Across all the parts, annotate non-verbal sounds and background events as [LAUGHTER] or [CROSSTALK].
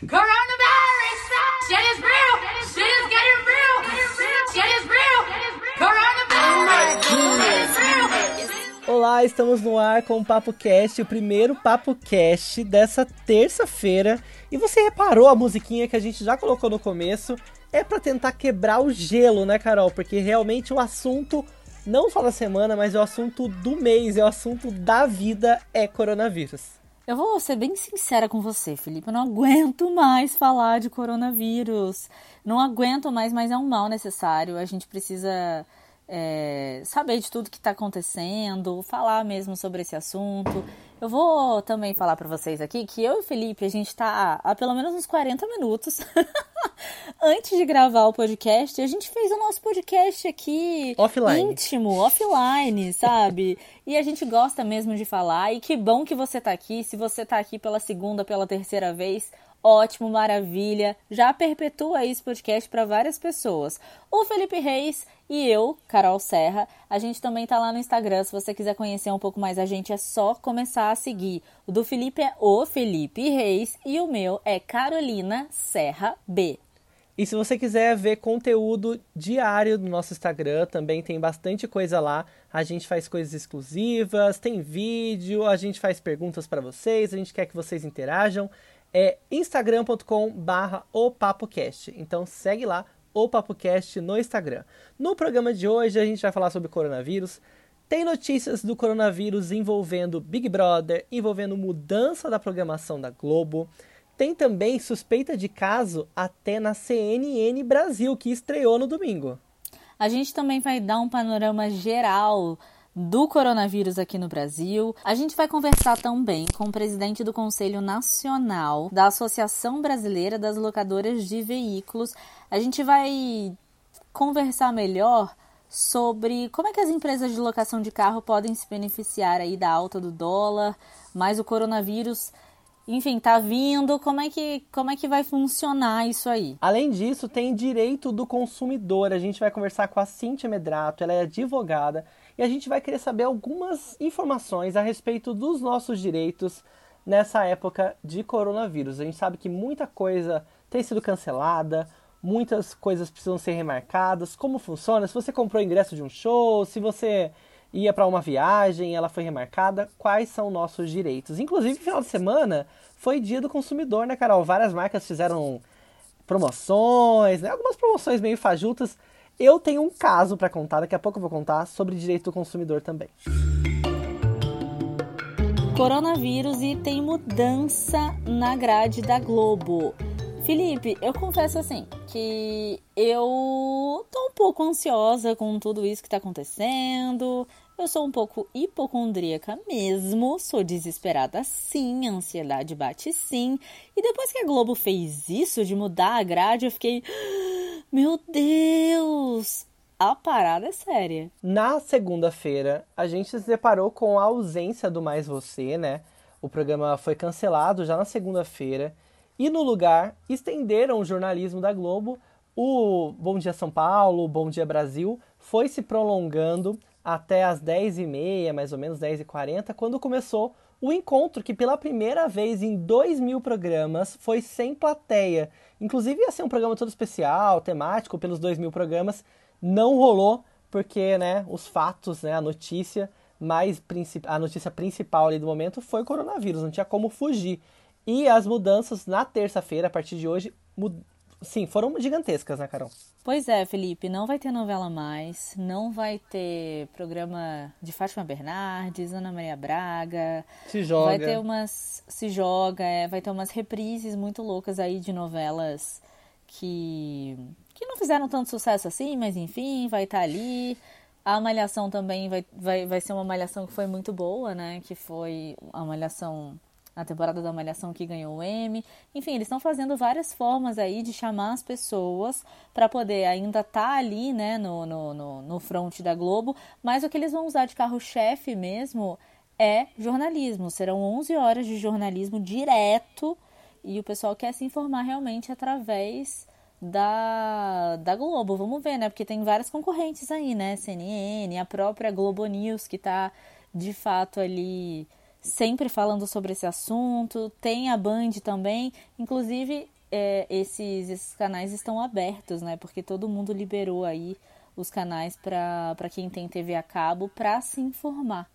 Coronavirus! Shit is real! Shit is getting real! Shit is real! Coronavirus! Olá, estamos no ar com o Papo Cast, o primeiro Papo Cast dessa terça-feira. E você reparou a musiquinha que a gente já colocou no começo? É para tentar quebrar o gelo, né, Carol? Porque realmente o assunto, não só da semana, mas o assunto do mês, é o assunto da vida é coronavírus. Eu vou ser bem sincera com você, Felipe. Eu não aguento mais falar de coronavírus. Não aguento mais, mas é um mal necessário. A gente precisa é, saber de tudo que está acontecendo, falar mesmo sobre esse assunto. Eu vou também falar para vocês aqui que eu e o Felipe, a gente está há pelo menos uns 40 minutos [LAUGHS] antes de gravar o podcast. A gente fez o nosso podcast aqui Offline. íntimo, offline, sabe? E a gente gosta mesmo de falar. E que bom que você tá aqui. Se você tá aqui pela segunda, pela terceira vez, ótimo, maravilha. Já perpetua esse podcast para várias pessoas. O Felipe Reis e eu, Carol Serra, a gente também tá lá no Instagram. Se você quiser conhecer um pouco mais a gente, é só começar a seguir. O do Felipe é o Felipe Reis e o meu é Carolina Serra B. E se você quiser ver conteúdo diário do nosso Instagram, também tem bastante coisa lá. A gente faz coisas exclusivas, tem vídeo, a gente faz perguntas para vocês, a gente quer que vocês interajam. É instagram.com barra opapocast. Então segue lá, o PapoCast no Instagram. No programa de hoje a gente vai falar sobre coronavírus. Tem notícias do coronavírus envolvendo Big Brother, envolvendo mudança da programação da Globo. Tem também suspeita de caso até na CNN Brasil, que estreou no domingo. A gente também vai dar um panorama geral do coronavírus aqui no Brasil. A gente vai conversar também com o presidente do Conselho Nacional da Associação Brasileira das Locadoras de Veículos. A gente vai conversar melhor sobre como é que as empresas de locação de carro podem se beneficiar aí da alta do dólar, mas o coronavírus enfim, tá vindo, como é que como é que vai funcionar isso aí? Além disso, tem direito do consumidor. A gente vai conversar com a Cintia Medrato, ela é advogada, e a gente vai querer saber algumas informações a respeito dos nossos direitos nessa época de coronavírus. A gente sabe que muita coisa tem sido cancelada, muitas coisas precisam ser remarcadas, como funciona, se você comprou ingresso de um show, se você ia para uma viagem, ela foi remarcada, quais são nossos direitos. Inclusive, final de semana foi dia do consumidor, né, Carol? Várias marcas fizeram promoções, né? Algumas promoções meio fajutas. Eu tenho um caso para contar, daqui a pouco eu vou contar sobre direito do consumidor também. Coronavírus e tem mudança na grade da Globo. Felipe, eu confesso assim que eu tô um pouco ansiosa com tudo isso que tá acontecendo. Eu sou um pouco hipocondríaca mesmo, sou desesperada sim, a ansiedade bate sim. E depois que a Globo fez isso de mudar a grade, eu fiquei, meu Deus, a parada é séria. Na segunda-feira, a gente se deparou com a ausência do Mais Você, né? O programa foi cancelado já na segunda-feira. E no lugar, estenderam o jornalismo da Globo. O Bom Dia São Paulo, o Bom Dia Brasil foi se prolongando até as 10h30, mais ou menos 10h40, quando começou o encontro, que pela primeira vez em dois mil programas foi sem plateia. Inclusive ia ser um programa todo especial, temático, pelos dois mil programas. Não rolou, porque né, os fatos, né, a notícia mais a notícia principal ali do momento foi o coronavírus, não tinha como fugir. E as mudanças na terça-feira, a partir de hoje, sim, foram gigantescas, né, Carol? Pois é, Felipe, não vai ter novela mais, não vai ter programa de Fátima Bernardes, Ana Maria Braga. Se joga. Vai ter umas. Se joga, é, vai ter umas reprises muito loucas aí de novelas que. que não fizeram tanto sucesso assim, mas enfim, vai estar tá ali. A Malhação também vai, vai, vai ser uma Malhação que foi muito boa, né? Que foi a Malhação na temporada da Malhação que ganhou o M. Enfim, eles estão fazendo várias formas aí de chamar as pessoas para poder ainda estar tá ali, né, no, no, no, no front da Globo, mas o que eles vão usar de carro-chefe mesmo é jornalismo. Serão 11 horas de jornalismo direto e o pessoal quer se informar realmente através da, da Globo. Vamos ver, né? Porque tem várias concorrentes aí, né? CNN, a própria Globo News que está de fato ali sempre falando sobre esse assunto. Tem a Band também. Inclusive, é, esses, esses canais estão abertos, né? Porque todo mundo liberou aí os canais para quem tem TV a cabo para se informar.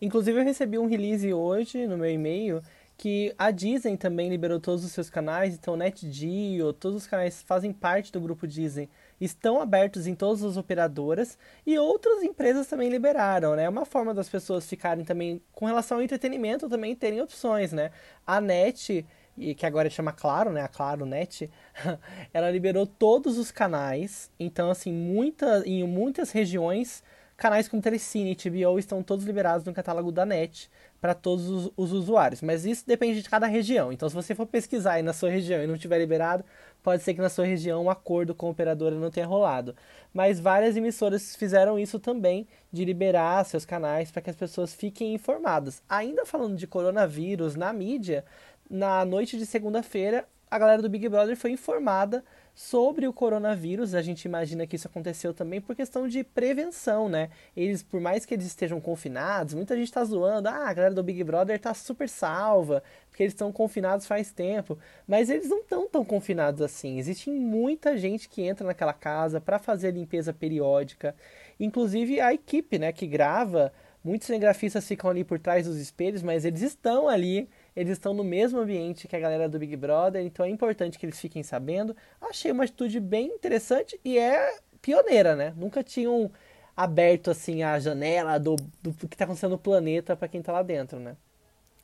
Inclusive, eu recebi um release hoje no meu e-mail que a Disney também liberou todos os seus canais, então NetGeo, todos os canais fazem parte do grupo Disney, estão abertos em todas as operadoras e outras empresas também liberaram, né? É uma forma das pessoas ficarem também com relação ao entretenimento também terem opções, né? A Net e que agora chama Claro, né? A Claro Net, [LAUGHS] ela liberou todos os canais. Então, assim, muita, em muitas regiões, canais como Telecine e TBO estão todos liberados no catálogo da Net para todos os, os, usuários. Mas isso depende de cada região. Então, se você for pesquisar aí na sua região e não tiver liberado, pode ser que na sua região um acordo com a operadora não tenha rolado. Mas várias emissoras fizeram isso também, de liberar seus canais para que as pessoas fiquem informadas. Ainda falando de coronavírus na mídia, na noite de segunda-feira, a galera do Big Brother foi informada sobre o coronavírus. A gente imagina que isso aconteceu também por questão de prevenção, né? Eles, por mais que eles estejam confinados, muita gente está zoando. Ah, a galera do Big Brother tá super salva, porque eles estão confinados faz tempo. Mas eles não estão tão confinados assim. Existe muita gente que entra naquela casa para fazer a limpeza periódica. Inclusive a equipe, né, que grava. Muitos cinegrafistas ficam ali por trás dos espelhos, mas eles estão ali eles estão no mesmo ambiente que a galera do Big Brother, então é importante que eles fiquem sabendo. Achei uma atitude bem interessante e é pioneira, né? Nunca tinham aberto assim a janela do, do que está acontecendo no planeta para quem está lá dentro, né?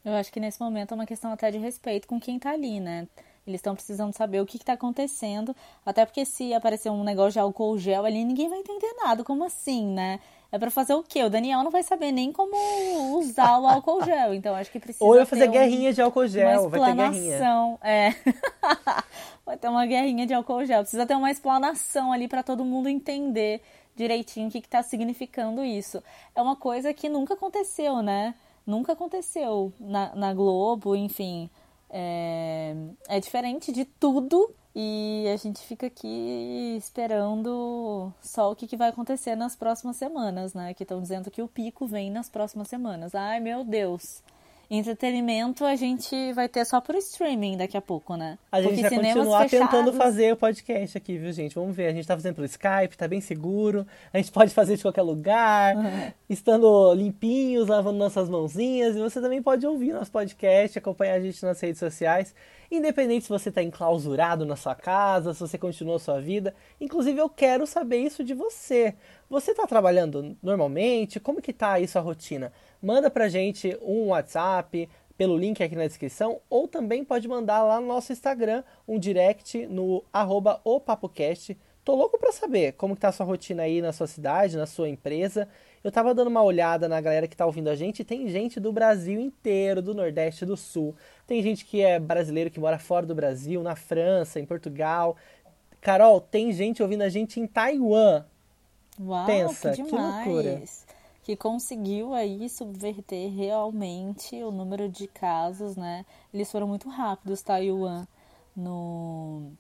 Eu acho que nesse momento é uma questão até de respeito com quem está ali, né? Eles estão precisando saber o que está acontecendo, até porque se aparecer um negócio de álcool gel ali, ninguém vai entender nada. Como assim, né? É para fazer o quê? O Daniel não vai saber nem como usar o álcool [LAUGHS] gel, então acho que precisa. Ou eu fazer um, guerrinha de álcool gel, vai ter guerrinha. É. [LAUGHS] vai ter uma guerrinha de álcool gel. Precisa ter uma explanação ali para todo mundo entender direitinho o que está significando isso. É uma coisa que nunca aconteceu, né? Nunca aconteceu na, na Globo, enfim. É, é diferente de tudo e a gente fica aqui esperando só o que, que vai acontecer nas próximas semanas, né? Que estão dizendo que o pico vem nas próximas semanas. Ai, meu Deus! Entretenimento a gente vai ter só por streaming daqui a pouco, né? A gente Porque vai continuar fechados... tentando fazer o podcast aqui, viu, gente? Vamos ver. A gente tá fazendo pelo Skype, tá bem seguro. A gente pode fazer de qualquer lugar, uhum. estando limpinhos, lavando nossas mãozinhas. E você também pode ouvir nosso podcast, acompanhar a gente nas redes sociais. Independente se você está enclausurado na sua casa, se você continuou a sua vida. Inclusive, eu quero saber isso de você. Você está trabalhando normalmente? Como que tá aí sua rotina? Manda pra gente um WhatsApp pelo link aqui na descrição ou também pode mandar lá no nosso Instagram um direct no arroba opapocast. Tô louco para saber como que tá a sua rotina aí na sua cidade, na sua empresa. Eu tava dando uma olhada na galera que tá ouvindo a gente, tem gente do Brasil inteiro, do Nordeste, do Sul. Tem gente que é brasileiro que mora fora do Brasil, na França, em Portugal. Carol, tem gente ouvindo a gente em Taiwan. Uau, Pensa, que, que loucura. Que conseguiu aí subverter realmente o número de casos, né? Eles foram muito rápidos, Taiwan, no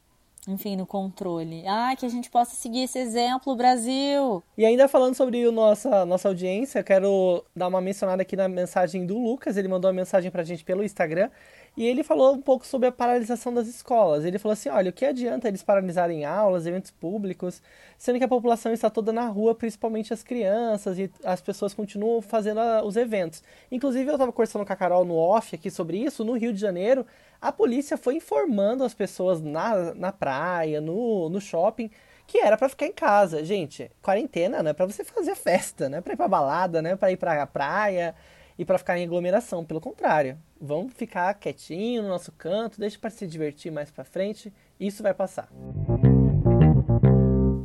enfim, no controle. Ah, que a gente possa seguir esse exemplo, Brasil! E ainda falando sobre a nossa, nossa audiência, quero dar uma mencionada aqui na mensagem do Lucas. Ele mandou uma mensagem pra gente pelo Instagram. E ele falou um pouco sobre a paralisação das escolas. Ele falou assim: olha, o que adianta eles paralisarem aulas, eventos públicos, sendo que a população está toda na rua, principalmente as crianças, e as pessoas continuam fazendo os eventos. Inclusive, eu estava conversando com a Carol no off aqui sobre isso. No Rio de Janeiro, a polícia foi informando as pessoas na, na praia, no, no shopping, que era para ficar em casa. Gente, quarentena não é para você fazer festa, não é para ir para balada, não é para ir para a praia e para ficar em aglomeração. Pelo contrário, vamos ficar quietinho no nosso canto, deixa para se divertir mais para frente, isso vai passar.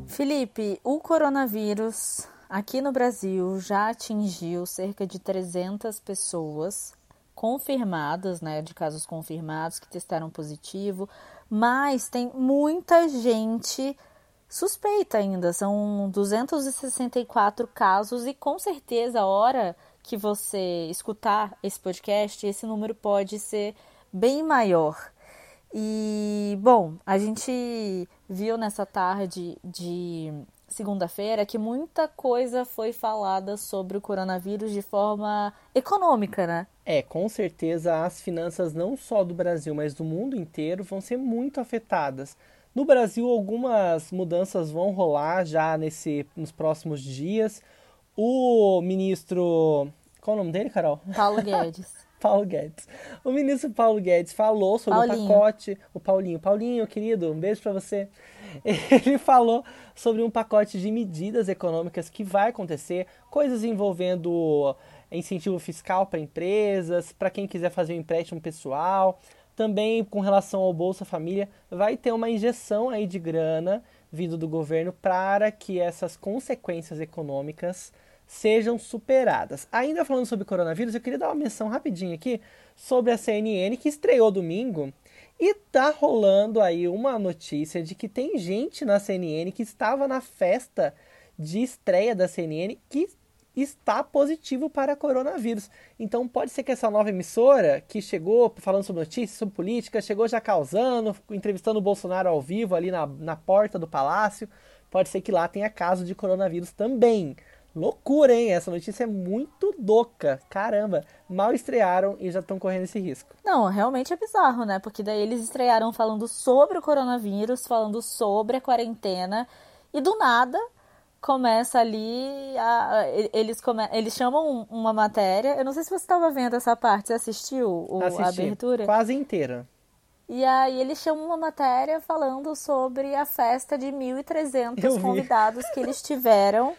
Felipe, o coronavírus aqui no Brasil já atingiu cerca de 300 pessoas confirmadas, né, de casos confirmados que testaram positivo, mas tem muita gente suspeita ainda. São 264 casos e com certeza hora que você escutar esse podcast, esse número pode ser bem maior. E, bom, a gente viu nessa tarde de segunda-feira que muita coisa foi falada sobre o coronavírus de forma econômica, né? É, com certeza as finanças não só do Brasil, mas do mundo inteiro vão ser muito afetadas. No Brasil, algumas mudanças vão rolar já nesse, nos próximos dias. O ministro. Qual o nome dele, Carol? Paulo [LAUGHS] Guedes. Paulo Guedes. O ministro Paulo Guedes falou sobre Paulinho. o pacote. O Paulinho. Paulinho, querido, um beijo pra você. [LAUGHS] Ele falou sobre um pacote de medidas econômicas que vai acontecer, coisas envolvendo incentivo fiscal para empresas, para quem quiser fazer um empréstimo pessoal. Também com relação ao Bolsa Família, vai ter uma injeção aí de grana vindo do governo para que essas consequências econômicas sejam superadas. Ainda falando sobre coronavírus, eu queria dar uma menção rapidinho aqui sobre a CNN que estreou domingo e tá rolando aí uma notícia de que tem gente na CNN que estava na festa de estreia da CNN que está positivo para coronavírus. Então pode ser que essa nova emissora que chegou falando sobre notícias, sobre política, chegou já causando, entrevistando o Bolsonaro ao vivo ali na, na porta do palácio. Pode ser que lá tenha caso de coronavírus também. Loucura, hein? Essa notícia é muito doca. Caramba, mal estrearam e já estão correndo esse risco. Não, realmente é bizarro, né? Porque daí eles estrearam falando sobre o coronavírus, falando sobre a quarentena, e do nada começa ali. A, a- eles, come, eles chamam uma matéria. Eu não sei se você estava vendo essa parte, você assistiu o, a Assisti, abertura? Quase inteira. E aí eles chamam uma matéria falando sobre a festa de Eu 1.300 vi. convidados que eles tiveram,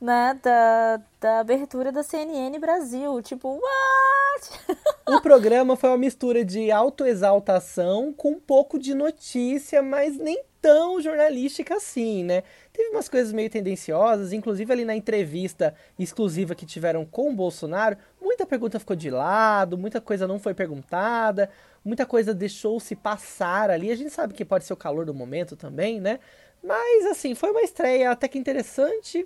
né, da, da abertura da CNN Brasil. Tipo, what? O programa foi uma mistura de autoexaltação com um pouco de notícia, mas nem tão jornalística assim, né? Teve umas coisas meio tendenciosas, inclusive ali na entrevista exclusiva que tiveram com o Bolsonaro, muita pergunta ficou de lado, muita coisa não foi perguntada, muita coisa deixou-se passar ali. A gente sabe que pode ser o calor do momento também, né? Mas assim, foi uma estreia até que interessante.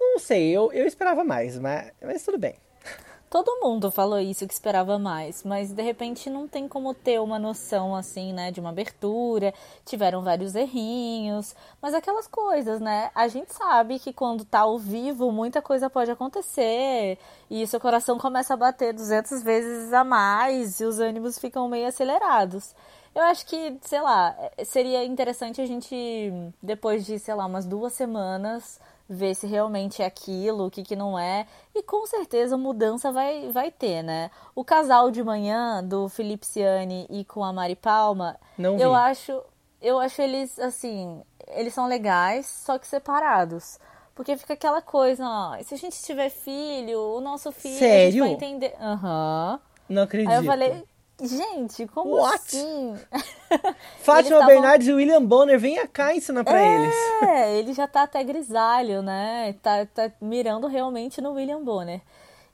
Não sei, eu, eu esperava mais, mas, mas tudo bem. Todo mundo falou isso que esperava mais, mas de repente não tem como ter uma noção assim, né, de uma abertura. Tiveram vários errinhos, mas aquelas coisas, né? A gente sabe que quando tá ao vivo muita coisa pode acontecer e seu coração começa a bater 200 vezes a mais e os ânimos ficam meio acelerados. Eu acho que, sei lá, seria interessante a gente, depois de, sei lá, umas duas semanas, ver se realmente é aquilo, o que, que não é. E com certeza mudança vai, vai ter, né? O casal de manhã do Felipe Ciani e com a Mari Palma, Não eu acho, eu acho eles assim, eles são legais, só que separados. Porque fica aquela coisa, ó, se a gente tiver filho, o nosso filho a gente Sério? vai entender. Aham. Não acredito. Aí eu falei, gente, como What? assim? [LAUGHS] Fátima tavam- Bernardes e William Bonner, venha cá ensinar pra eles. É, [LAUGHS] ele já tá até grisalho, né? Tá, tá mirando realmente no William Bonner.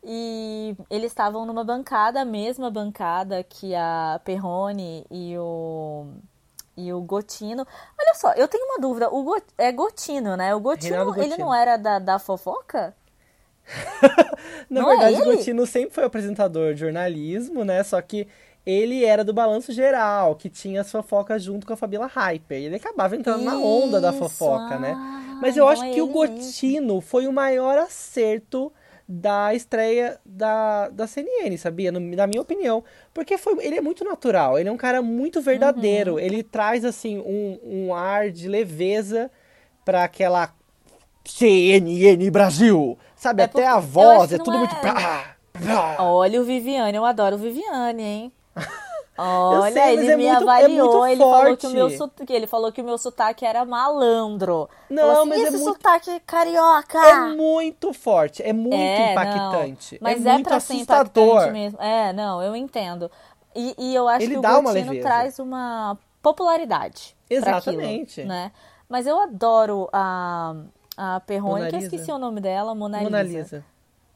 E eles estavam numa bancada, a mesma bancada que a Perrone e o e o Gotino. Olha só, eu tenho uma dúvida. O Go- é Gotino, né? O Gotino, Reinaldo ele Gotino. não era da, da fofoca? [LAUGHS] Na Não é verdade, o ele? Gotino sempre foi apresentador de jornalismo, né? Só que ele era do Balanço Geral, que tinha as fofocas junto com a Fabiola Hyper. E ele acabava entrando na onda da Isso, fofoca, né? ah, Mas eu então acho é que o ele mesmo. Gotino foi o maior acerto da estreia da, da CNN, sabia? No- na minha opinião. Porque foi, ele é muito natural, ele é um cara muito Uhum. verdadeiro. Ele traz, assim, um, um ar de leveza pra aquela CNN Brasil. Sabe? É Até a voz é tudo é- muito. Olha o Viviane, eu adoro o Viviane, hein? Olha, sei, ele é me muito- é avaliou, muito ele falou que o meu sotaque, ele falou que o meu sotaque era malandro. Não, assim, mas é esse muito- sotaque carioca. É muito forte, é muito É, impactante. não, mas é é, muito pra ser assustador. impactante mesmo. É, não, eu entendo. E, e eu acho Ele que o uma Gotino traz uma popularidade Exatamente. aquilo, né? Mas eu adoro a, a Perrone, que eu Lisa. esqueci o nome dela, Mona, Mona Lisa.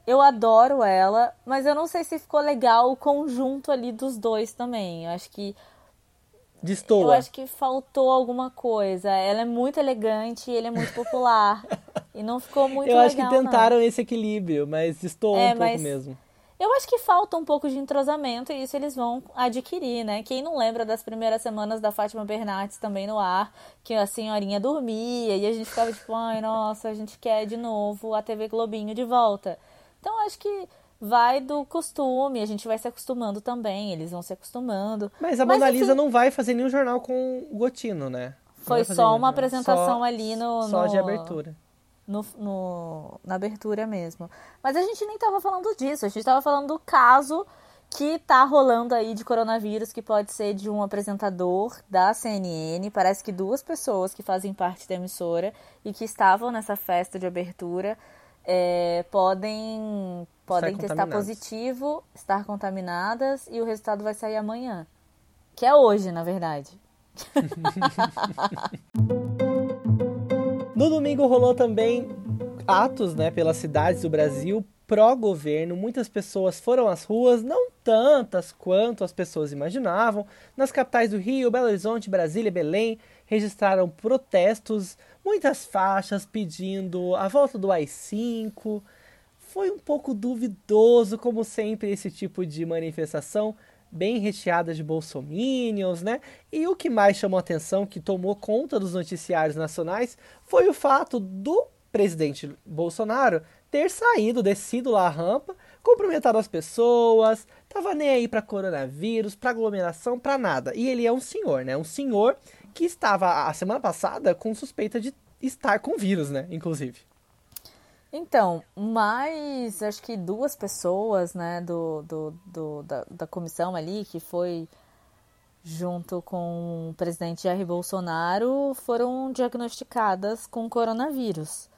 Eu adoro ela, mas eu não sei se ficou legal o conjunto ali dos dois também. Eu acho que eu Destoa. acho que faltou alguma coisa. Ela é muito elegante, ele é muito popular. [LAUGHS] e não ficou muito Eu legal. acho que não. tentaram esse equilíbrio, mas destoou É, um pouco mas- mesmo. Eu acho que falta um pouco de entrosamento e isso eles vão adquirir, né? Quem não lembra das primeiras semanas da Fátima Bernardes também no ar, que a senhorinha dormia e a gente ficava tipo, ai, nossa, a gente quer de novo a TV Globinho de volta. Então acho que vai do costume, a gente vai se acostumando também, eles vão se acostumando. Mas a Mona Lisa não vai fazer nenhum jornal com o Gotino, né? Não Foi só uma apresentação só, ali no, Só no... de abertura no, no, na abertura mesmo. Mas a gente nem tava falando disso, a gente tava falando do caso que tá rolando aí de coronavírus, que pode ser de um apresentador da CNN. Parece que duas pessoas que fazem parte da emissora e que estavam nessa festa de abertura é, podem, podem Estar testar positivo, estar contaminadas e o resultado vai sair amanhã. Que é hoje, na verdade. [LAUGHS] No domingo rolou também atos né, pelas cidades do Brasil pró-governo. Muitas pessoas foram às ruas, não tantas quanto as pessoas imaginavam. Nas capitais do Rio, Belo Horizonte, Brasília e Belém registraram protestos, muitas faixas pedindo a volta do AI-5. Foi um pouco duvidoso, como sempre, esse tipo de manifestação bem recheada de bolsominions, né? E o que mais chamou atenção, que tomou conta dos noticiários nacionais, foi o fato do presidente Bolsonaro ter saído, descido lá a rampa, cumprimentado as pessoas, tava nem aí para coronavírus, para aglomeração, para nada. E ele é um senhor, né? Um senhor que estava a semana passada com suspeita de estar com vírus, né? Inclusive. Então, mais acho que duas pessoas, né, do, do, do da, da, comissão ali, que foi junto com o presidente Jair Bolsonaro, foram diagnosticadas com coronavírus.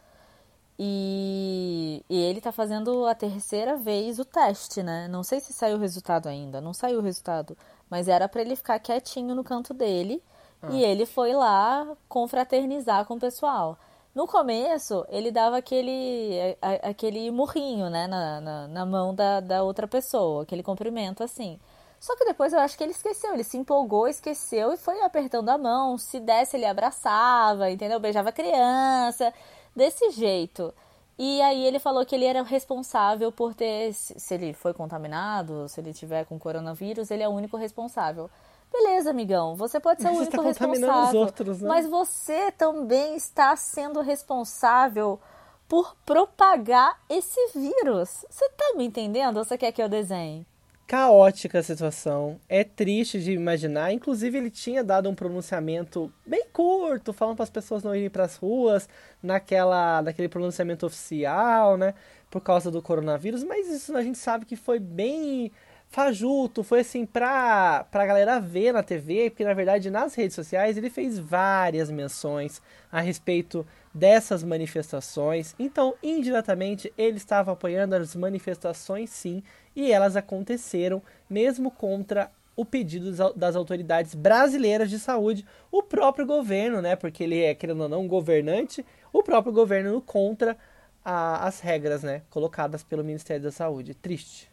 E, e ele tá fazendo a terceira vez o teste, né? Não sei se saiu o resultado ainda, não saiu o resultado, mas era para ele ficar quietinho no canto dele. Ah. E ele foi lá confraternizar com o pessoal. No começo, ele dava aquele, aquele murrinho, né, na, na, na, mão da, da outra pessoa, aquele cumprimento assim. Só que depois eu acho que ele esqueceu, ele se empolgou, esqueceu e foi apertando a mão. Se desse, ele abraçava, entendeu? Beijava a criança, desse jeito. E aí ele falou que ele era responsável por ter, se ele foi contaminado, se ele tiver com coronavírus, ele é o único responsável. Beleza, amigão, você pode ser o único tá responsável, outros, né? mas você também está sendo responsável por propagar esse vírus. Você tá me entendendo ou você quer que eu desenhe? Caótica a situação, é triste de imaginar. Inclusive, ele tinha dado um pronunciamento bem curto, falando para as pessoas não irem para as ruas, naquela, naquele pronunciamento oficial, né, por causa do coronavírus. Mas isso a gente sabe que foi bem fajuto, foi assim pra, pra galera ver na TV, porque na verdade nas redes sociais ele fez várias menções a respeito dessas manifestações. Então, indiretamente, ele estava apoiando as manifestações sim, e elas aconteceram mesmo contra o pedido das autoridades brasileiras de saúde, o próprio governo, né? Porque ele é, querendo ou não, um governante, o próprio governo contra a, as regras, né? Colocadas pelo Ministério da Saúde. Triste.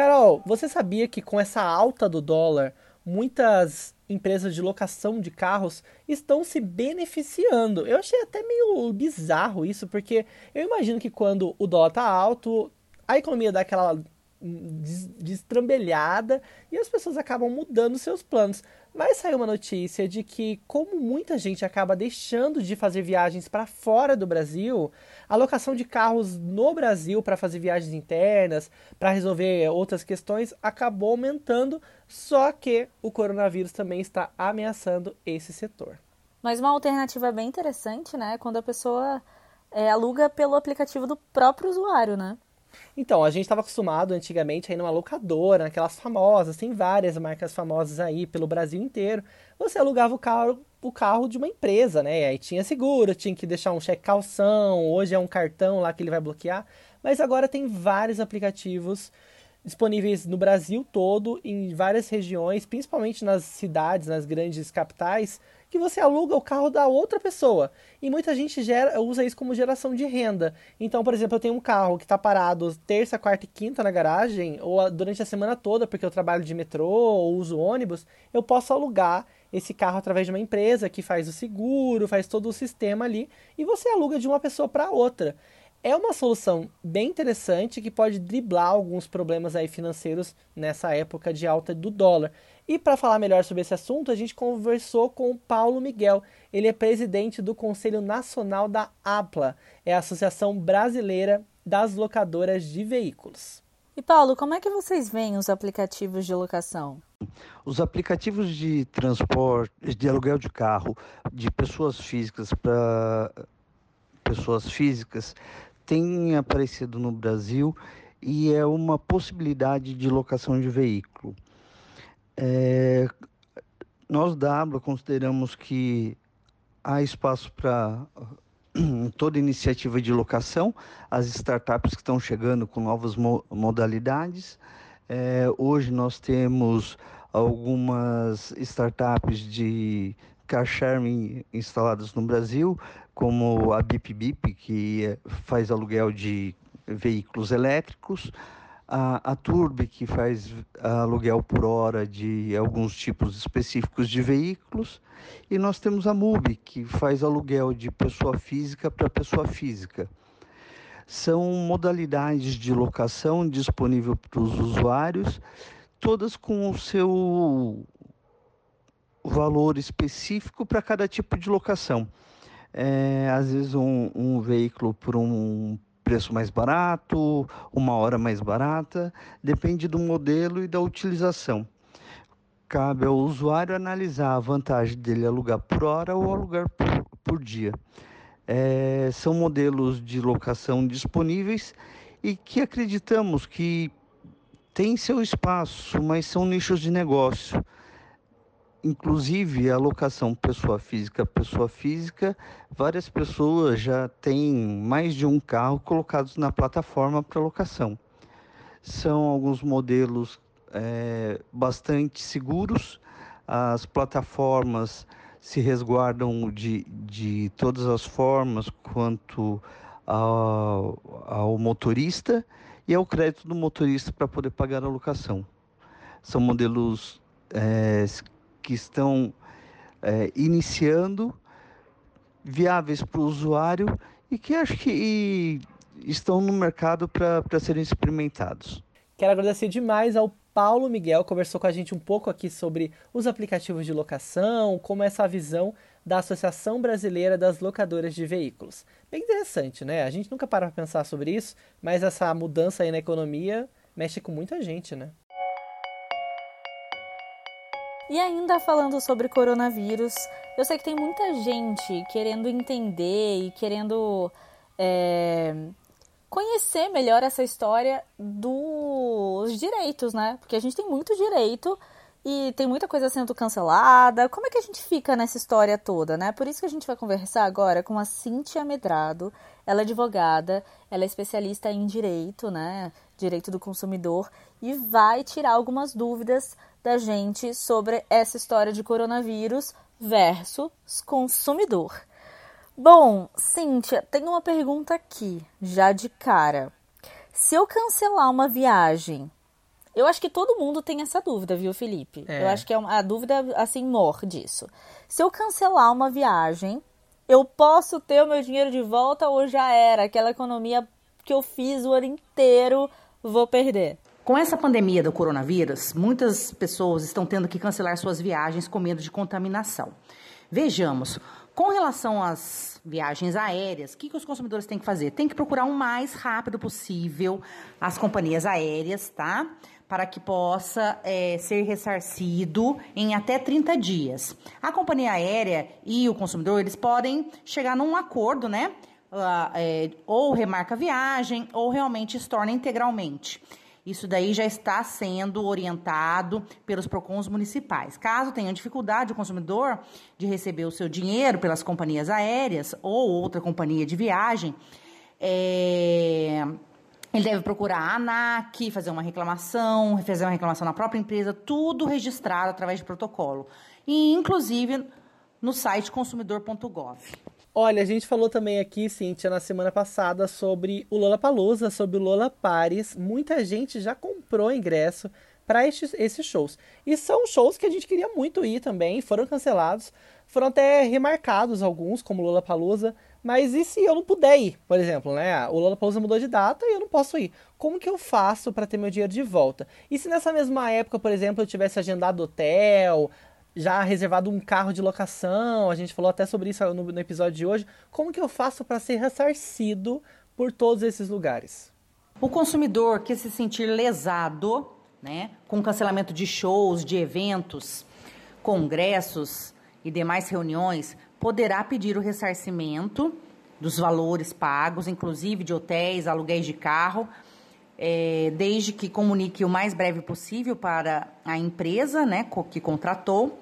Carol, você sabia que com essa alta do dólar, muitas empresas de locação de carros estão se beneficiando? Eu achei até meio bizarro isso, porque eu imagino que quando o dólar tá alto, a economia dá aquela destrambelhada e as pessoas acabam mudando seus planos. Mas saiu uma notícia de que, como muita gente acaba deixando de fazer viagens para fora do Brasil, a locação de carros no Brasil para fazer viagens internas, para resolver outras questões, acabou aumentando. Só que o coronavírus também está ameaçando esse setor. Mas uma alternativa bem interessante, né? Quando a pessoa é, aluga pelo aplicativo do próprio usuário, né? Então, a gente estava acostumado antigamente a ir numa locadora, naquelas famosas, tem várias marcas famosas aí pelo Brasil inteiro. Você alugava o carro, o carro de uma empresa, né? Aí tinha seguro, tinha que deixar um cheque calção, hoje é um cartão lá que ele vai bloquear. Mas agora tem vários aplicativos disponíveis no Brasil todo, em várias regiões, principalmente nas cidades, nas grandes capitais, que você aluga o carro da outra pessoa. E muita gente gera, usa isso como geração de renda. Então, por exemplo, eu tenho um carro que está parado terça, quarta e quinta na garagem, ou durante a semana toda, porque eu trabalho de metrô ou uso ônibus, eu posso alugar esse carro através de uma empresa que faz o seguro, faz todo o sistema ali, e você aluga de uma pessoa para outra. É uma solução bem interessante que pode driblar alguns problemas aí financeiros nessa época de alta do dólar. E para falar melhor sobre esse assunto, a gente conversou com o Paulo Miguel. Ele é presidente do Conselho Nacional da APLA, é a Associação Brasileira das Locadoras de Veículos. E Paulo, como é que vocês veem os aplicativos de locação? Os aplicativos de transporte, de aluguel de carro, de pessoas físicas para pessoas físicas, têm aparecido no Brasil e é uma possibilidade de locação de veículo. É, nós da ABLA consideramos que há espaço para [CLEARS THROAT] toda iniciativa de locação, as startups que estão chegando com novas mo modalidades. É, hoje nós temos algumas startups de car sharing instaladas no Brasil, como a Bip Bip, que faz aluguel de veículos elétricos, a, a Turb, que faz aluguel por hora de alguns tipos específicos de veículos, e nós temos a MUB, que faz aluguel de pessoa física para pessoa física. São modalidades de locação disponível para os usuários, todas com o seu valor específico para cada tipo de locação. É, às vezes um, um veículo por um preço mais barato, uma hora mais barata, depende do modelo e da utilização. Cabe ao usuário analisar a vantagem dele alugar por hora ou alugar por, por dia. É, são modelos de locação disponíveis e que acreditamos que têm seu espaço, mas são nichos de negócio inclusive a locação pessoa física pessoa física, várias pessoas já têm mais de um carro colocados na plataforma para locação. São alguns modelos é, bastante seguros, as plataformas se resguardam de, de todas as formas quanto ao, ao motorista e ao crédito do motorista para poder pagar a locação. São modelos é, que estão é, iniciando, viáveis para o usuário e que acho que estão no mercado para serem experimentados. Quero agradecer demais ao Paulo Miguel, conversou com a gente um pouco aqui sobre os aplicativos de locação, como essa visão da Associação Brasileira das Locadoras de Veículos. Bem interessante, né? A gente nunca para para pensar sobre isso, mas essa mudança aí na economia mexe com muita gente, né? E ainda falando sobre coronavírus, eu sei que tem muita gente querendo entender e querendo é, conhecer melhor essa história dos direitos, né? Porque a gente tem muito direito e tem muita coisa sendo cancelada. Como é que a gente fica nessa história toda, né? Por isso que a gente vai conversar agora com a Cíntia Medrado. Ela é advogada, ela é especialista em direito, né? Direito do consumidor e vai tirar algumas dúvidas da gente sobre essa história de coronavírus versus consumidor. Bom, Cíntia, tem uma pergunta aqui, já de cara. Se eu cancelar uma viagem, eu acho que todo mundo tem essa dúvida, viu, Felipe? É. Eu acho que é uma, a dúvida, assim, mor disso. Se eu cancelar uma viagem, eu posso ter o meu dinheiro de volta ou já era? Aquela economia que eu fiz o ano inteiro, vou perder? Com essa pandemia do coronavírus, muitas pessoas estão tendo que cancelar suas viagens com medo de contaminação. Vejamos, com relação às viagens aéreas, o que, que os consumidores têm que fazer? Tem que procurar o mais rápido possível as companhias aéreas, tá? Para que possa é, ser ressarcido em até 30 dias. A companhia aérea e o consumidor, eles podem chegar num acordo, né? Uh, é, ou remarca a viagem, ou realmente estorna integralmente. Isso daí já está sendo orientado pelos PROCONs municipais. Caso tenha dificuldade o consumidor de receber o seu dinheiro pelas companhias aéreas ou outra companhia de viagem, é, ele deve procurar a ANAC, fazer uma reclamação, fazer uma reclamação na própria empresa, tudo registrado através de protocolo. E, inclusive, no site consumidor.gov. Olha, a gente falou também aqui, Cíntia, na semana passada sobre o Lola Palusa, sobre o Lola Paris. Muita gente já comprou ingresso para esses, esses shows. E são shows que a gente queria muito ir também, foram cancelados, foram até remarcados alguns, como Lola Palusa, Mas e se eu não puder ir, por exemplo, né? O Lollapalooza mudou de data e eu não posso ir. Como que eu faço para ter meu dinheiro de volta? E se nessa mesma época, por exemplo, eu tivesse agendado hotel, já reservado um carro de locação, a gente falou até sobre isso no, no episódio de hoje, como que eu faço para ser ressarcido por todos esses lugares? O consumidor que se sentir lesado, né, com cancelamento de shows, de eventos, congressos e demais reuniões, poderá pedir o ressarcimento dos valores pagos, inclusive de hotéis, aluguéis de carro, é, desde que comunique o mais breve possível para a empresa né, que contratou.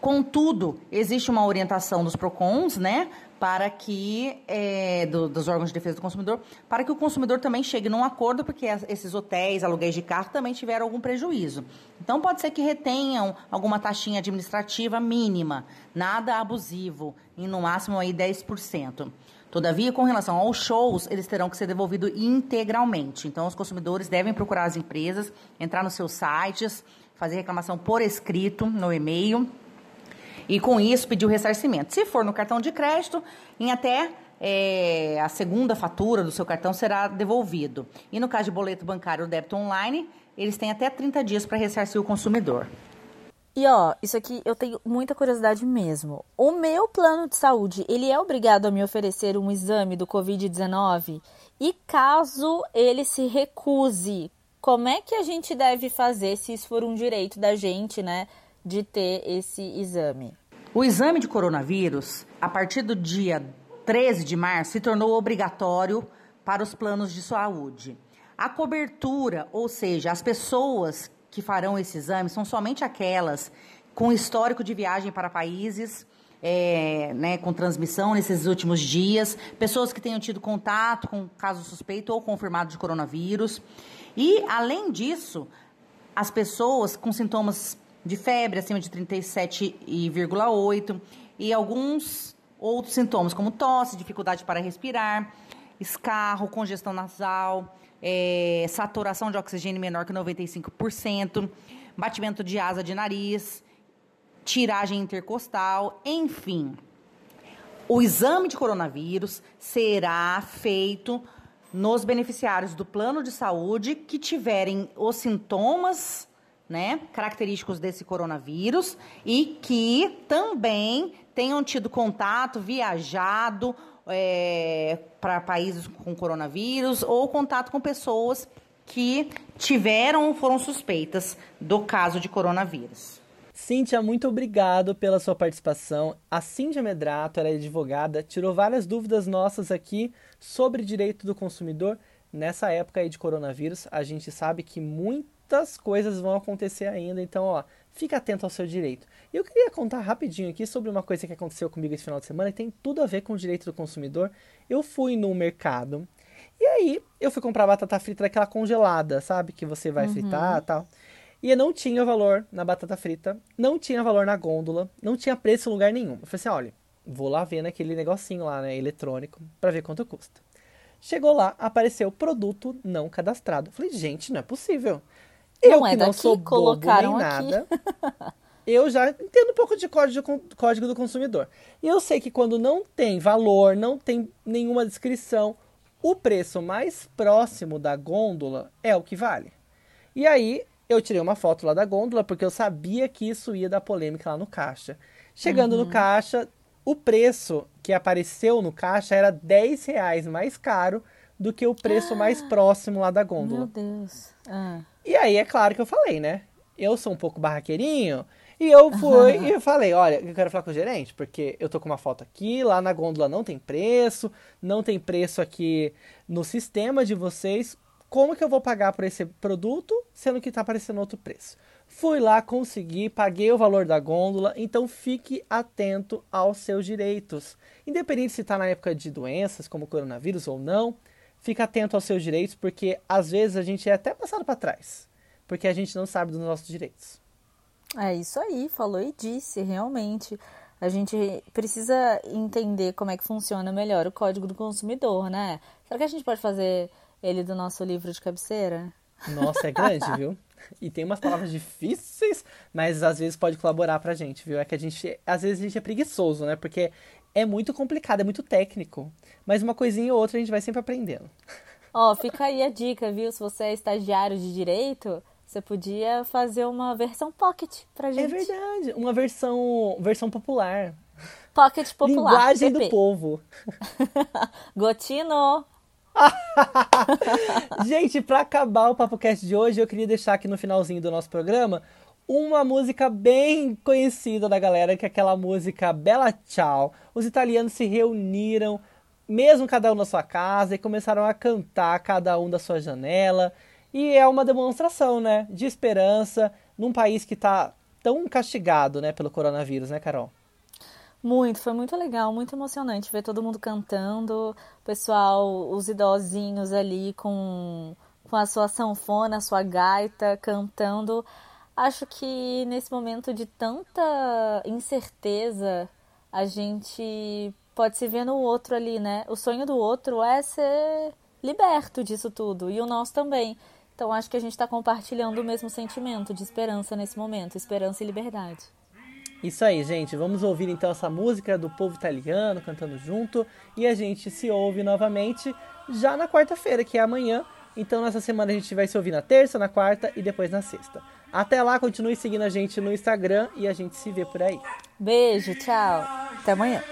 Contudo, existe uma orientação dos PROCONs, né, para que, é, do, dos órgãos de defesa do consumidor, para que o consumidor também chegue num acordo, porque esses hotéis, aluguéis de carro também tiveram algum prejuízo. Então, pode ser que retenham alguma taxinha administrativa mínima, nada abusivo, em no máximo aí 10%. Todavia, com relação aos shows, eles terão que ser devolvidos integralmente. Então, os consumidores devem procurar as empresas, entrar nos seus sites, fazer reclamação por escrito no e-mail e, com isso, pedir o ressarcimento. Se for no cartão de crédito, em até é, a segunda fatura do seu cartão será devolvido. E no caso de boleto bancário ou débito online, eles têm até 30 dias para ressarcir o consumidor. E ó, isso aqui eu tenho muita curiosidade mesmo. O meu plano de saúde, ele é obrigado a me oferecer um exame do COVID-19? E caso ele se recuse, como é que a gente deve fazer se isso for um direito da gente, né, de ter esse exame? O exame de coronavírus, a partir do dia 13 de março, se tornou obrigatório para os planos de saúde. A cobertura, ou seja, as pessoas que farão esse exame são somente aquelas com histórico de viagem para países é, né, com transmissão nesses últimos dias, pessoas que tenham tido contato com caso suspeito ou confirmado de coronavírus. E, além disso, as pessoas com sintomas de febre acima de 37,8 e alguns outros sintomas, como tosse, dificuldade para respirar, escarro, congestão nasal, é, saturação de oxigênio menor que 95%, batimento de asa de nariz, tiragem intercostal, enfim. O exame de coronavírus será feito nos beneficiários do plano de saúde que tiverem os sintomas né, característicos desse coronavírus e que também tenham tido contato, viajado é, para países com coronavírus ou contato com pessoas que tiveram ou foram suspeitas do caso de coronavírus. Cíntia, muito obrigado pela sua participação. A Cíntia Medrato, ela é advogada, tirou várias dúvidas nossas aqui sobre direito do consumidor. Nessa época aí de coronavírus, a gente sabe que muitas coisas vão acontecer ainda, então, ó, fica atento ao seu direito. E eu queria contar rapidinho aqui sobre uma coisa que aconteceu comigo esse final de semana e tem tudo a ver com o direito do consumidor. Eu fui no mercado e aí eu fui comprar batata frita daquela congelada, sabe? Que você vai uhum. fritar e tal. E não tinha valor na batata frita, não tinha valor na gôndola, não tinha preço em lugar nenhum. Eu falei assim, olha, vou lá ver naquele negocinho lá, né, eletrônico, para ver quanto custa. Chegou lá, apareceu produto não cadastrado. Eu falei, gente, não é possível. Eu não que é não daqui, sou bobo nem nada. eu já entendo um pouco de código, código do consumidor. E eu sei que quando não tem valor, não tem nenhuma descrição, o preço mais próximo da gôndola é o que vale. E aí eu tirei uma foto lá da gôndola porque eu sabia que isso ia dar polêmica lá no caixa. Chegando uhum. no caixa, o preço que apareceu no caixa era 10 reais mais caro do que o preço ah, mais próximo lá da gôndola. Meu Deus. Ah. E aí é claro que eu falei, né? Eu sou um pouco barraqueirinho, e eu fui e falei, olha, eu quero falar com o gerente, porque eu tô com uma foto aqui, lá na gôndola não tem preço, não tem preço aqui no sistema de vocês. Como que eu vou pagar por esse produto, sendo que tá aparecendo outro preço? Fui lá, consegui, paguei o valor da gôndola, então fique atento aos seus direitos. Independente se está na época de doenças, como coronavírus ou não, fique atento aos seus direitos, porque às vezes a gente é até passado para trás, porque a gente não sabe dos nossos direitos. É isso aí, falou e disse, realmente. A gente precisa entender como é que funciona melhor o código do consumidor, né? Será que a gente pode fazer ele do nosso livro de cabeceira? Nossa, é grande, [LAUGHS] viu? E tem umas palavras difíceis. mas às vezes pode colaborar pra gente, viu? É que a gente, às vezes a gente é preguiçoso, né? Porque é muito complicado, é muito técnico. Mas uma coisinha ou outra a gente vai sempre aprendendo. [LAUGHS] Ó, fica aí a dica, viu? Se você é estagiário de direito, você podia fazer uma versão pocket pra É gente. verdade, uma versão, versão popular. Pocket popular. Linguagem PP. do povo. [LAUGHS] Gotino. [LAUGHS] Gente, pra acabar o PapoCast de hoje, eu queria deixar aqui no finalzinho do nosso programa uma música bem conhecida da galera, que é aquela música Bella Ciao. Os italianos se reuniram, mesmo cada um na sua casa, e começaram a cantar cada um da sua janela. E é uma demonstração, né, de esperança num país que tá tão castigado, né, pelo coronavírus, né, Carol? Muito, foi muito legal, muito emocionante ver todo mundo cantando, pessoal, os idosinhos ali com, com a sua sanfona, a sua gaita, cantando. Acho que nesse momento de tanta incerteza, a gente pode se ver no outro ali, né? O sonho do outro é ser liberto disso tudo, e o nosso também. Então acho que a gente está compartilhando o mesmo sentimento de esperança nesse momento, esperança e liberdade. Isso aí, gente. Vamos ouvir então essa música do povo italiano cantando junto e a gente se ouve novamente já na quarta-feira, que é amanhã. Então nessa semana a gente vai se ouvir na terça, na quarta e depois na sexta. Até lá, continue seguindo a gente no Instagram e a gente se vê por aí. Beijo, tchau. Até amanhã.